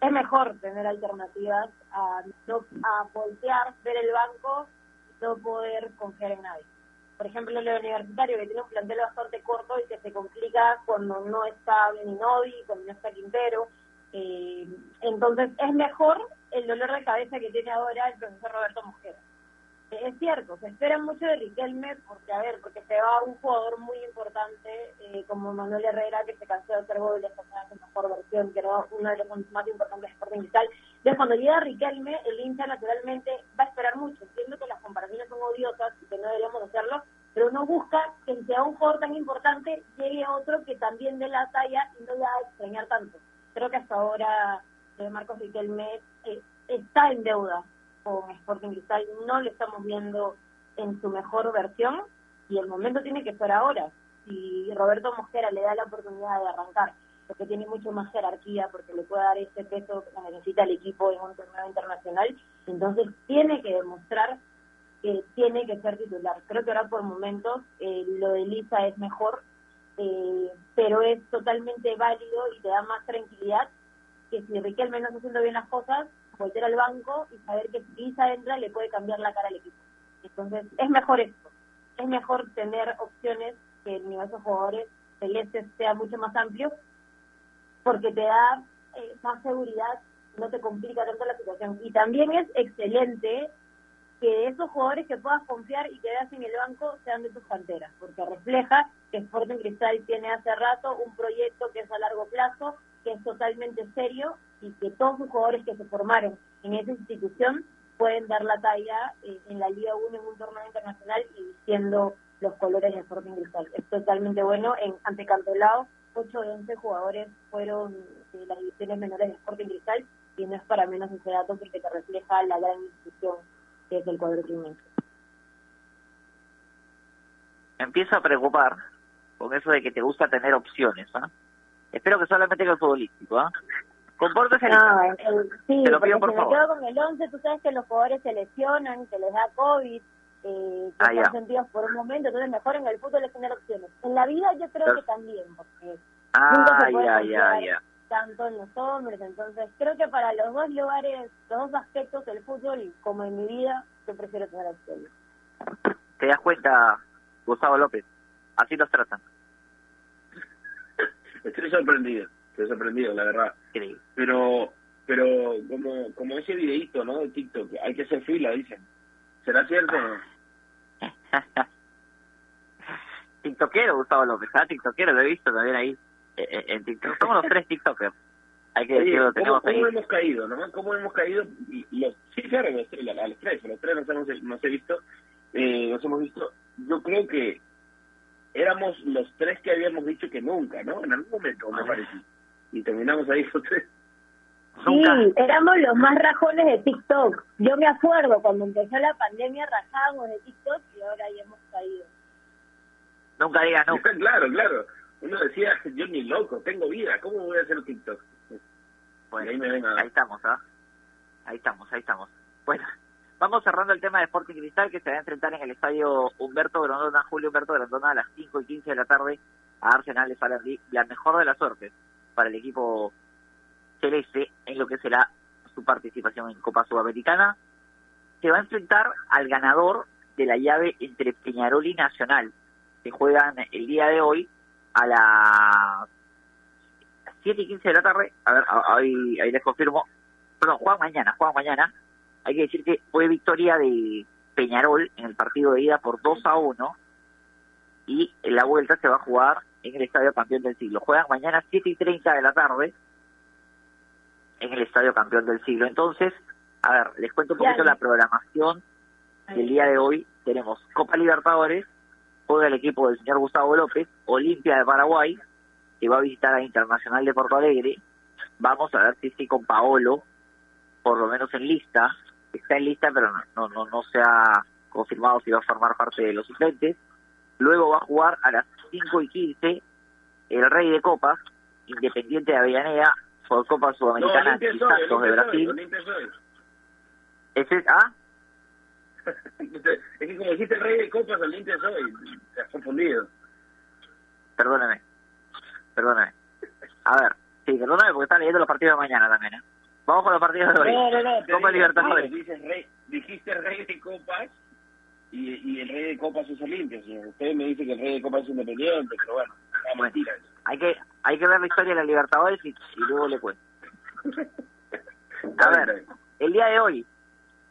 Es mejor tener alternativas a, a voltear, ver el banco no poder confiar en nadie. Por ejemplo, el universitario que tiene un plantel bastante corto y que se complica cuando no está Beninovi, cuando no está Quintero. Eh, entonces es mejor el dolor de cabeza que tiene ahora el profesor Roberto Mosquera. Es cierto, se espera mucho de Riquelme porque, a ver, porque se va un jugador muy importante eh, como Manuel Herrera, que se cansó de hacer goles, que su mejor versión, que era uno de los más importantes de Sporting Cristal. Entonces, cuando llega Riquelme, el hincha naturalmente va a esperar mucho. Entiendo que las comparaciones son odiosas y que no deberíamos hacerlo, pero uno busca que sea un jugador tan importante llegue otro que también dé la talla y no le va a extrañar tanto. Creo que hasta ahora eh, Marcos Riquelme eh, está en deuda con Sporting Cristal no lo estamos viendo en su mejor versión y el momento tiene que ser ahora. Si Roberto Mosquera le da la oportunidad de arrancar, porque tiene mucho más jerarquía, porque le puede dar ese peso que necesita el equipo en un torneo internacional, entonces tiene que demostrar que tiene que ser titular. Creo que ahora por momentos eh, lo de Lisa es mejor, eh, pero es totalmente válido y te da más tranquilidad que si Riquelme no está haciendo bien las cosas, volver al banco y saber que si Isa entra le puede cambiar la cara al equipo. Entonces, es mejor esto. Es mejor tener opciones que el nivel de jugadores celestes sea mucho más amplio porque te da eh, más seguridad, no te complica tanto la situación. Y también es excelente que esos jugadores que puedas confiar y que veas en el banco sean de tus canteras, porque refleja que Sporting Cristal tiene hace rato un proyecto que es a largo plazo, que es totalmente serio y que todos los jugadores que se formaron en esa institución pueden dar la talla eh, en la Liga 1 en un torneo internacional y vistiendo los colores de Sporting Cristal. Es totalmente bueno. En, ante Cantolao, 8 de 11 jugadores fueron de las divisiones menores de Sporting Cristal y no es para menos ese dato porque te refleja la gran institución que es el cuadro criminal. empiezo a preocupar con eso de que te gusta tener opciones. ¿ah? Espero que solamente que el futbolístico. ¿ah? Compórtese. No, el, sí, Te lo pido, por si me quedo con el 11, tú sabes que los jugadores se lesionan, que les da COVID, eh, que ah, están sentidos por un momento, entonces mejor en el fútbol es tener opciones. En la vida yo creo que también, porque ah, nunca se puede ya, ya, tanto en los hombres, entonces creo que para los dos lugares, los dos aspectos del fútbol, como en mi vida, yo prefiero tener opciones. ¿Te das cuenta, Gustavo López? Así los tratan. Estoy sorprendido he sorprendido, la verdad. Pero pero como como ese videito, ¿no? De TikTok, hay que hacer fila, dicen. ¿Será cierto? TikTokero, Gustavo López, ¿ah? TikTokero, lo he visto también ahí eh, eh, en TikTok. Somos los tres TikTokers. Hay que decirlo, tenemos ¿cómo, hemos caído, no? ¿Cómo hemos caído? Los, sí, claro, los tres, a los tres, los tres nos hemos, nos he visto, eh, nos hemos visto. Yo creo que éramos los tres que habíamos dicho que nunca, ¿no? En algún momento, me parece y terminamos ahí los tres. Sí, éramos los más rajones de TikTok. Yo me acuerdo cuando empezó la pandemia rajábamos de TikTok y ahora ya hemos caído. Nunca digas nunca. claro, claro. Uno decía, yo ni loco, tengo vida, ¿cómo voy a hacer TikTok? Bueno, ahí, me ahí estamos, ¿ah? Ahí estamos, ahí estamos. Bueno, vamos cerrando el tema de Sporting Cristal que se va a enfrentar en el estadio Humberto Grandona, Julio Humberto Grandona a las 5 y 15 de la tarde a Arsenal de La mejor de la suerte para el equipo celeste en lo que será su participación en Copa Sudamericana. Se va a enfrentar al ganador de la llave entre Peñarol y Nacional, que juegan el día de hoy a las 7 y 15 de la tarde. A ver, ahí, ahí les confirmo. Perdón, juegan mañana, juegan mañana. Hay que decir que fue victoria de Peñarol en el partido de ida por 2 a 1 y la vuelta se va a jugar en el Estadio Campeón del Siglo. Juegan mañana 7 y 30 de la tarde en el Estadio Campeón del Siglo. Entonces, a ver, les cuento un poquito la programación del día de hoy. Tenemos Copa Libertadores, juega el equipo del señor Gustavo López, Olimpia de Paraguay, que va a visitar a Internacional de Porto Alegre. Vamos a ver si sí con Paolo, por lo menos en lista. Está en lista, pero no, no, no se ha confirmado si va a formar parte de los suplentes. Luego va a jugar a las 5 y 15 el Rey de Copas, Independiente de Avellaneda, por Copa Sudamericana y Santos de Brasil. ¿Ese es ah? es que como dijiste el Rey de Copas, Olimpia soy, te has confundido. Perdóname, perdóname. A ver, sí, perdóname porque están leyendo los partidos de mañana también, ¿eh? Vamos con los partidos de hoy. No, no, no. Copa Libertadores. Dijiste rey, dijiste rey de Copas de Copas es Olimpia. Si usted me dice que el rey de Copas es Independiente, pero bueno, es mentira. Hay que, hay que ver la historia de la Libertadores y, y luego le cuento. A ver, el día de hoy,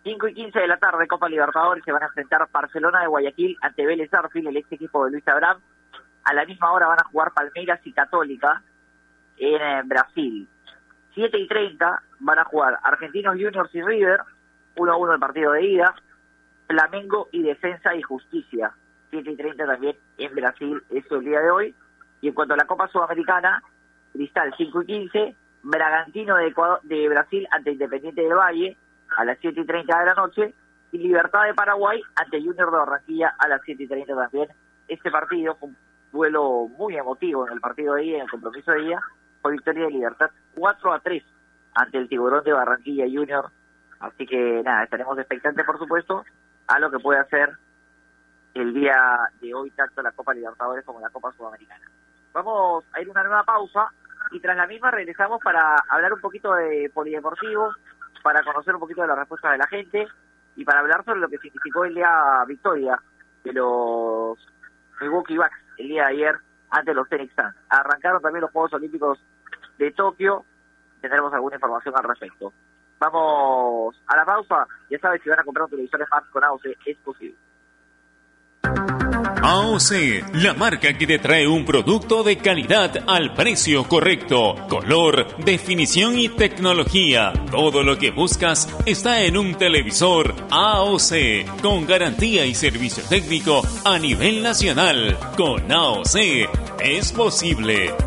5 y 15 de la tarde, Copa Libertadores, se van a enfrentar Barcelona de Guayaquil ante Vélez Arfil, el ex equipo de Luis Abraham. A la misma hora van a jugar Palmeiras y Católica en, eh, Brasil. 7 y 30 van a jugar Argentinos Juniors y River, 1 a 1 el partido de ida. Flamengo y Defensa y Justicia, 7 y 30 también en Brasil, eso el día de hoy. Y en cuanto a la Copa Sudamericana, Cristal 5 y 15, Bragantino de, Ecuador, de Brasil ante Independiente del Valle a las 7 y 30 de la noche y Libertad de Paraguay ante Junior de Barranquilla a las 7 y 30 también. Este partido fue un vuelo muy emotivo en el partido de día, en el compromiso de día, fue victoria de Libertad 4 a 3 ante el Tiburón de Barranquilla Junior. Así que nada, estaremos expectantes por supuesto a lo que puede hacer el día de hoy tanto la Copa Libertadores como la Copa Sudamericana. Vamos a ir una nueva pausa y tras la misma regresamos para hablar un poquito de polideportivo, para conocer un poquito de las respuestas de la gente y para hablar sobre lo que significó el día victoria de los Milwaukee Bucks el día de ayer ante los Phoenix Suns. Arrancaron también los Juegos Olímpicos de Tokio, tendremos alguna información al respecto. Vamos a la pausa, ya sabes si van a comprar un televisor Smart con AOC es posible. AOC, la marca que te trae un producto de calidad al precio correcto. Color, definición y tecnología. Todo lo que buscas está en un televisor AOC, con garantía y servicio técnico a nivel nacional. Con AOC es posible.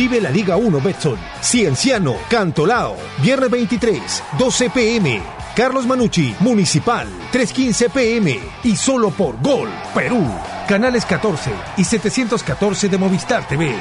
Vive la Liga 1 Betson. Cienciano, Cantolao. Viernes 23, 12 pm. Carlos Manucci, Municipal, 3.15 pm. Y solo por Gol, Perú. Canales 14 y 714 de Movistar TV.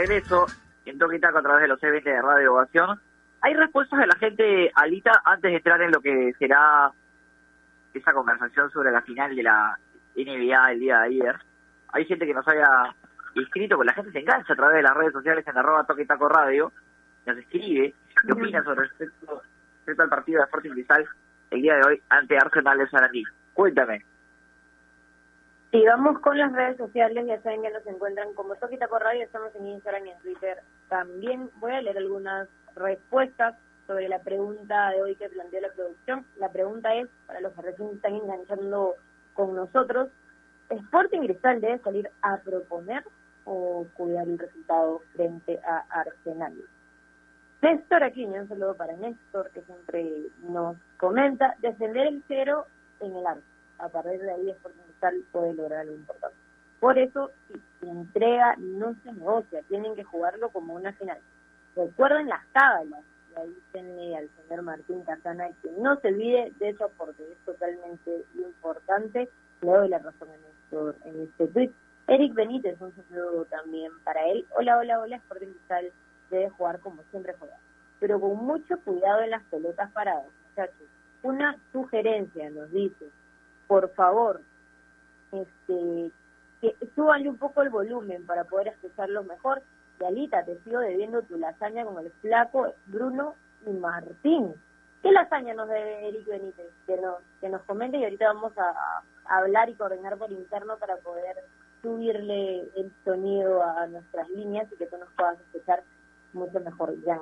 Regreso en Toque y Taco a través de los C20 de Radio Ovación. ¿Hay respuestas de la gente, Alita, antes de entrar en lo que será esa conversación sobre la final de la NBA el día de ayer? Hay gente que nos haya inscrito, porque la gente se engancha a través de las redes sociales en arroba Toque y Taco Radio, nos escribe, qué opina sobre respecto, respecto al partido de Sporting Cristal el día de hoy ante Arsenal de Sarandí. Cuéntame. Si vamos con las redes sociales, ya saben que nos encuentran como Toquita por Radio, estamos en Instagram y en Twitter. También voy a leer algunas respuestas sobre la pregunta de hoy que planteó la producción. La pregunta es, para los que recién están enganchando con nosotros, ¿Sporting Cristal debe salir a proponer o cuidar el resultado frente a Arsenal? Néstor Aquino, un saludo para Néstor, que siempre nos comenta, defender el cero en el arco. A partir de ahí Sporting Puede lograr algo importante. Por eso, si entrega no se negocia, tienen que jugarlo como una final. Recuerden las cábalas, y ahí tiene al señor Martín Casana que no se olvide de eso porque es totalmente importante. Le doy la razón en, esto, en este tweet. Eric Benítez, un saludo también para él. Hola, hola, hola, Sporting Cristal debe jugar como siempre juega, pero con mucho cuidado en las pelotas paradas, muchachos. Una sugerencia nos dice, por favor, este, que súbanle un poco el volumen para poder escucharlo mejor. Y Alita, te sigo debiendo tu lasaña con el flaco Bruno y Martín. ¿Qué lasaña nos debe Eric Benítez? Que nos, que nos comente y ahorita vamos a, hablar y coordinar por interno para poder subirle el sonido a nuestras líneas y que tú nos puedas escuchar mucho mejor, Jan.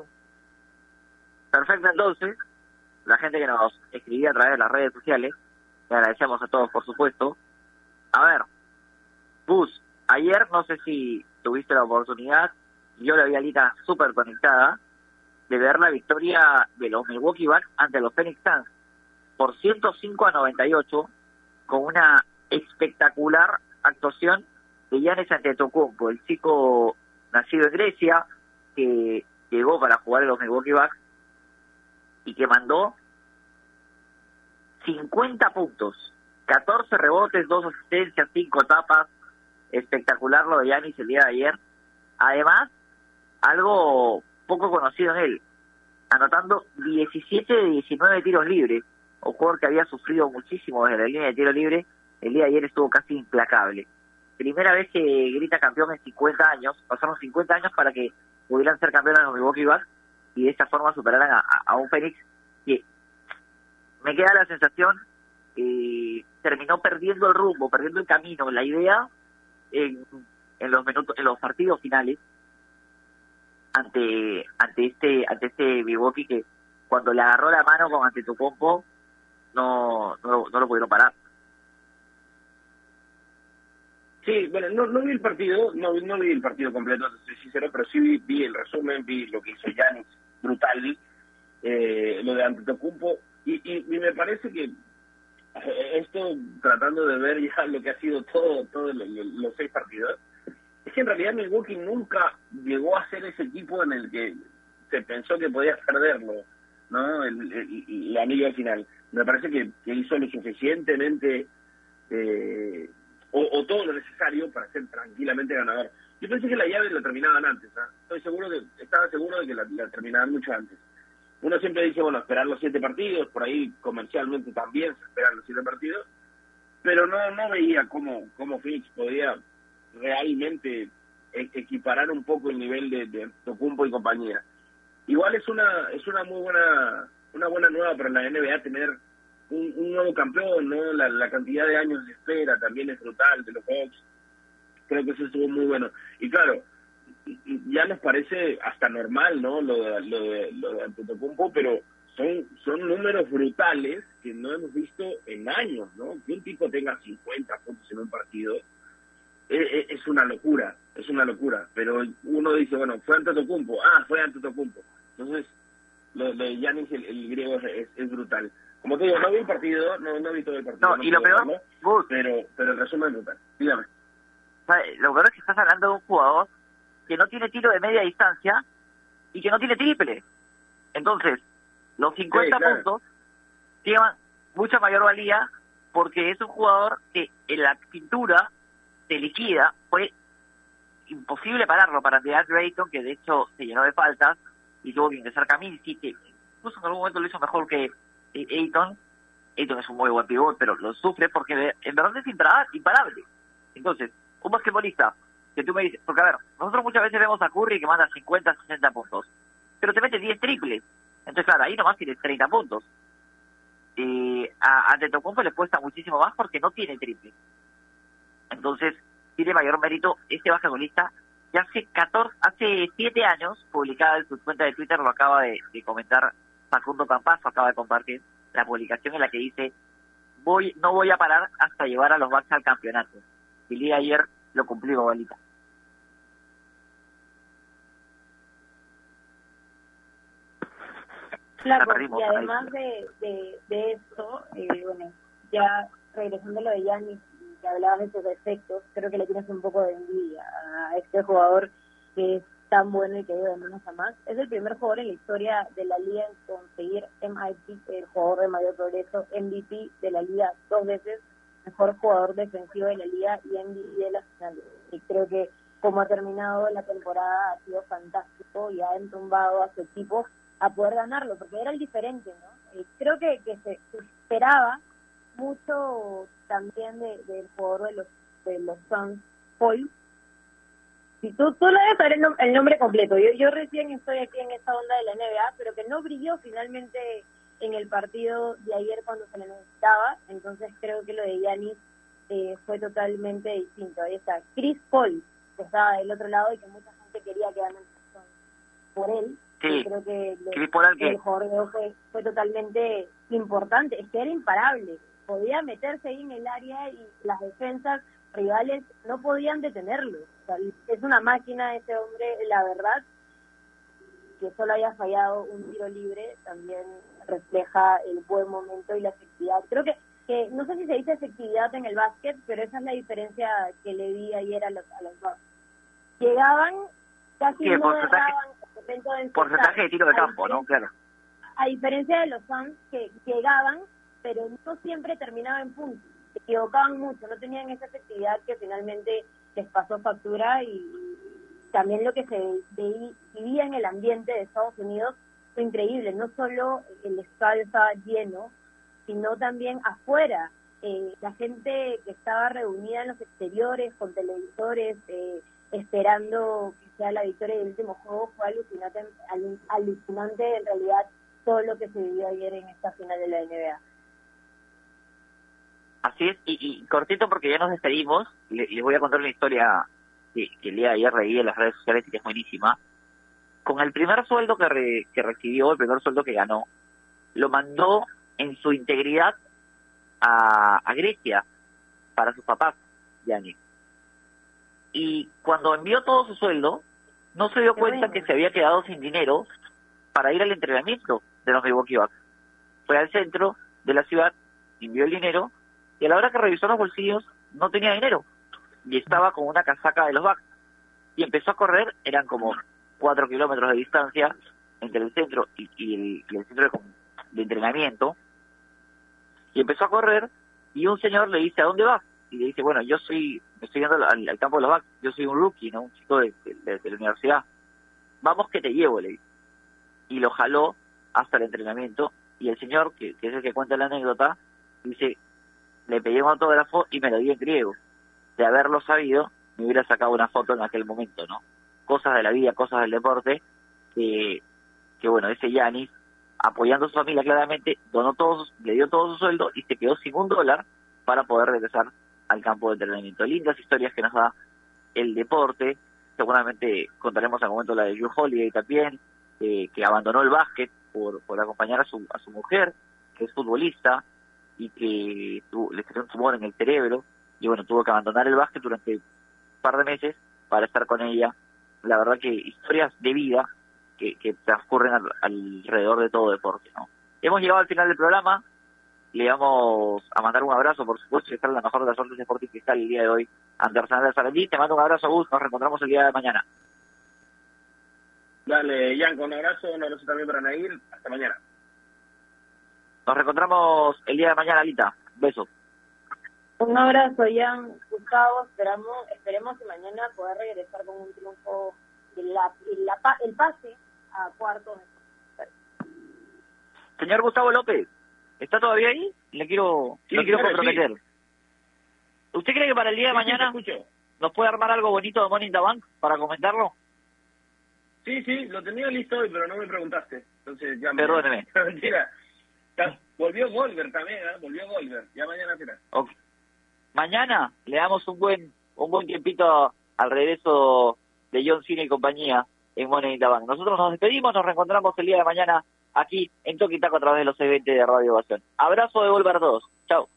Perfecto, entonces, la gente que nos escribía a través de las redes sociales, le agradecemos a todos, por supuesto. A ver, Bus, ayer no sé si tuviste la oportunidad, yo la vi a Lita súper conectada, de ver la victoria de los Milwaukee Bucks ante los Phoenix Suns por 105 a 98 con una espectacular actuación de Giannis Antetokounmpo, el chico nacido en Grecia que llegó para jugar en los Milwaukee Bucks y que mandó 50 puntos, 14 rebotes, 2 asistencias, 5 tapas, espectacular lo de Giannis el día de ayer. Además, algo poco conocido en él, anotando 17 de 19 tiros libres, un jugador que había sufrido muchísimo desde la línea de tiro libre, el día de ayer estuvo casi implacable. Primera vez que grita campeón en 50 años, pasaron 50 años para que pudieran ser campeones los Milwaukee Bucks y de esta forma superaran a, un Phoenix que me queda la sensación que terminó perdiendo el rumbo, perdiendo el camino, la idea en, los minutos, en los partidos finales ante ante este ante este Milwaukee que cuando le agarró la mano con ante tu no, no, lo pudieron parar. Sí, bueno, no, no vi el partido, no, no vi el partido completo, soy sincero, pero sí vi, el resumen, vi lo que hizo Yanis, brutal, eh, lo de Antetokounmpo, y, y, y me parece que esto, tratando de ver ya lo que ha sido todo, todos los seis partidos, es que en realidad Milwaukee nunca llegó a ser ese equipo en el que se pensó que podía perderlo, ¿no? El, el, el anillo final. Me parece que, que hizo lo suficientemente eh, o, todo lo necesario para ser tranquilamente ganador. Yo pensé que la llave la terminaban antes, ¿ah? estoy seguro estaba seguro de que la, terminaban mucho antes. Uno siempre dice, bueno, esperar los siete partidos, por ahí comercialmente también se esperan los siete partidos, pero no no veía cómo, cómo Phoenix podía realmente e, equiparar un poco el nivel de, de Tocumpo y compañía. Igual es una es una muy buena una buena nueva para la NBA tener un, nuevo campeón, ¿no? La, cantidad de años de espera también es brutal de los Hawks. Creo que eso estuvo muy bueno. Y claro, ya nos parece hasta normal, ¿no? Lo de, lo de, lo de Antetokounmpo, pero son, son números brutales que no hemos visto en años, ¿no? Que un tipo tenga 50 puntos en un partido es, e, es una locura, es una locura. Pero uno dice, bueno, fue Antetokounmpo, ah, fue Antetokounmpo. Entonces, lo, de Yanis, el, griego, es, es brutal. Como te digo, no vi el partido, no, no vi todo el partido. No, y lo peor, pero, pero el resumen es brutal. Dígame. Lo peor es que estás hablando de un jugador que no tiene tiro de media distancia y que no tiene triple. Entonces, los 50 puntos tienen mucha mayor valía porque es un jugador que en la pintura se liquida, fue imposible pararlo para DeAndre Drayton, que de hecho se llenó de faltas y tuvo que ingresar Camille, que incluso en algún momento lo hizo mejor que, Ayton. Ayton es un muy buen pivot, pero lo sufre porque en verdad es imparable. Entonces, un basquetbolista que tú me dices, porque a ver, nosotros muchas veces vemos a Curry que manda 50, 60 puntos, pero te mete 10 triples. Entonces, claro, ahí nomás tienes 30 puntos. Y a, a le cuesta muchísimo más porque no tiene triple. Entonces, tiene mayor mérito este basquetbolista que hace 14, hace 7 años, publicada en su cuenta de Twitter, lo acaba de, comentar Facundo Campazo acaba de compartir la publicación en la que dice voy no voy a parar hasta llevar a los Bucks al campeonato. El día ayer lo cumplí, Bobalita. Claro, y además de, de, de esto, eh, bueno, ya regresando a lo de Yanni, que hablabas de sus defectos, creo que le tienes un poco de envidia a este jugador que es tan bueno y que de menos a más. Es el primer jugador en la historia de la liga en conseguir MIP, el jugador de mayor progreso, MVP de la liga dos veces, mejor jugador defensivo de la liga y MVP de la final. Y creo que como ha terminado la temporada ha sido fantástico y ha entumbado a su equipo a poder ganarlo, porque era el diferente, ¿no? creo que, que se, esperaba mucho también del jugador de los de los Suns, Paul, si tú, tú le debes el, nombre completo. Yo, yo recién estoy aquí en esta onda de la NBA, pero que no brilló finalmente en el partido de ayer cuando se le necesitaba. Entonces creo que lo de Yanis eh, fue totalmente distinto. Ahí está Chris Paul, que estaba del otro lado y que mucha gente quería que ganen por él. Sí. creo que el jugador fue, fue totalmente importante, es que era imparable, podía meterse ahí en el área y las defensas rivales no podían detenerlo. O sea, es una máquina ese hombre, la verdad, que solo haya fallado un tiro libre también refleja el buen momento y la efectividad. Creo que, que no sé si se dice efectividad en el básquet, pero esa es la diferencia que le vi ayer a los, a los dos. Llegaban, casi no erraban de Porcentaje de tiro de campo, ¿no? Claro. a diferencia de los Suns que llegaban, pero no siempre terminaban en puntos, se equivocaban mucho, no tenían esa efectividad que finalmente les pasó factura y también lo que se vivía en el ambiente de Estados Unidos fue increíble, no solo el estadio estaba lleno, sino también afuera, eh, la gente que estaba reunida en los exteriores con televisores, eh, esperando que sea la victoria del último juego, fue alucinante, alu- alucinante en realidad todo lo que se vivió ayer en esta final de la NBA. Así es, y, y cortito porque ya nos despedimos, le- les voy a contar una historia que, que el de ayer reí en las redes sociales y que es buenísima. Con el primer sueldo que, re- que recibió, el primer sueldo que ganó, lo mandó en su integridad a, a Grecia para sus papás, Yanni. Y cuando envió todo su sueldo, no se dio Qué cuenta bueno. que se había quedado sin dinero para ir al entrenamiento de los Milwaukee Bucks. Fue al centro de la ciudad, envió el dinero y a la hora que revisó los bolsillos no tenía dinero y estaba con una casaca de los Bucks y empezó a correr, eran como cuatro kilómetros de distancia entre el centro y, y el, y el centro de, de entrenamiento y empezó a correr y un señor le dice ¿a dónde vas? y le dice bueno yo soy me estoy yendo al, campo de los Bucks. Yo soy un rookie no un chico de, de- la universidad. Vamos que te llevo le y lo jaló hasta el entrenamiento. Y el señor que, que es el que cuenta la anécdota dice le pedí un autógrafo y me lo di en griego. De haberlo sabido, me hubiera sacado una foto en aquel momento, ¿no? Cosas de la vida, cosas del deporte, que, que bueno, ese Yanis, apoyando a su familia claramente, donó todo, su- le dio todo su sueldo y se quedó sin un dólar para poder regresar al campo de entrenamiento. Lindas historias que nos da el deporte. Seguramente contaremos al momento la de Drew Holiday también, eh, que abandonó el básquet por, por acompañar a su, a su mujer, que es futbolista, y que tuvo, le salió un tumor en el cerebro y bueno, tuvo que abandonar el básquet durante un par de meses para estar con ella. La verdad que historias de vida que, que transcurren al- alrededor de todo deporte, ¿no? Hemos llegado al final del programa, le vamos a mandar un abrazo, por supuesto, y estar la mejor de las suertes deportivas que está el día de hoy ante Arsenal de Sarandí. Te mando un abrazo, Gus, nos reencontramos el día de mañana. Dale, Yanko, un abrazo, un abrazo también para Nair. Hasta mañana. Nos reencontramos el día de mañana, Alita. Besos. Un abrazo, Jan, Gustavo, esperamos, esperemos que mañana poder regresar con un triunfo, y la, y la pa- el pase a cuartos. Señor Gustavo López, ¿está todavía ahí? Le quiero, Sí, lo quiero claro, comprometer. ¿Usted cree que para el día de Sí, mañana nos puede armar algo bonito de Money in the Bank para comentarlo? Sí, sí, lo tenía listo hoy, pero no me preguntaste. Entonces ya me... Perdóneme. Mentira. Ya, Volvió Golver también, ¿eh? Volvió Golver. Ya mañana será. Ok. Mañana le damos un buen un buen tiempito al regreso de John Cena y compañía en Money in the Bank. Nosotros nos despedimos, nos reencontramos el día de mañana aquí en Toki Taco a través de los 620 de Radio Ovación. Abrazo de Volver 2. Chao.